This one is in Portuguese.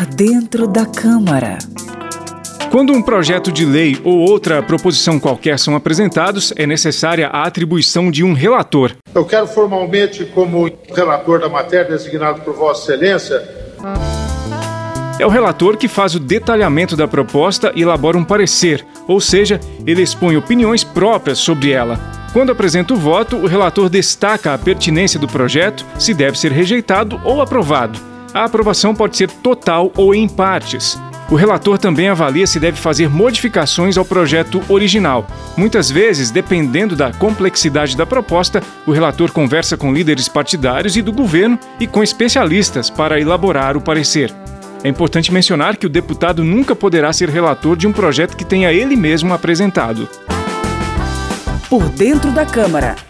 Por dentro da Câmara. Quando um projeto de lei ou outra proposição qualquer são apresentados, é necessária a atribuição de um relator. Eu quero formalmente, como relator da matéria designado por Vossa Excelência, é o relator que faz o detalhamento da proposta e elabora um parecer, ou seja, ele expõe opiniões próprias sobre ela. Quando apresenta o voto, o relator destaca a pertinência do projeto, se deve ser rejeitado ou aprovado. A aprovação pode ser total ou em partes. O relator também avalia se deve fazer modificações ao projeto original. Muitas vezes, dependendo da complexidade da proposta, o relator conversa com líderes partidários e do governo e com especialistas para elaborar o parecer. É importante mencionar que o deputado nunca poderá ser relator de um projeto que tenha ele mesmo apresentado. Por dentro da Câmara.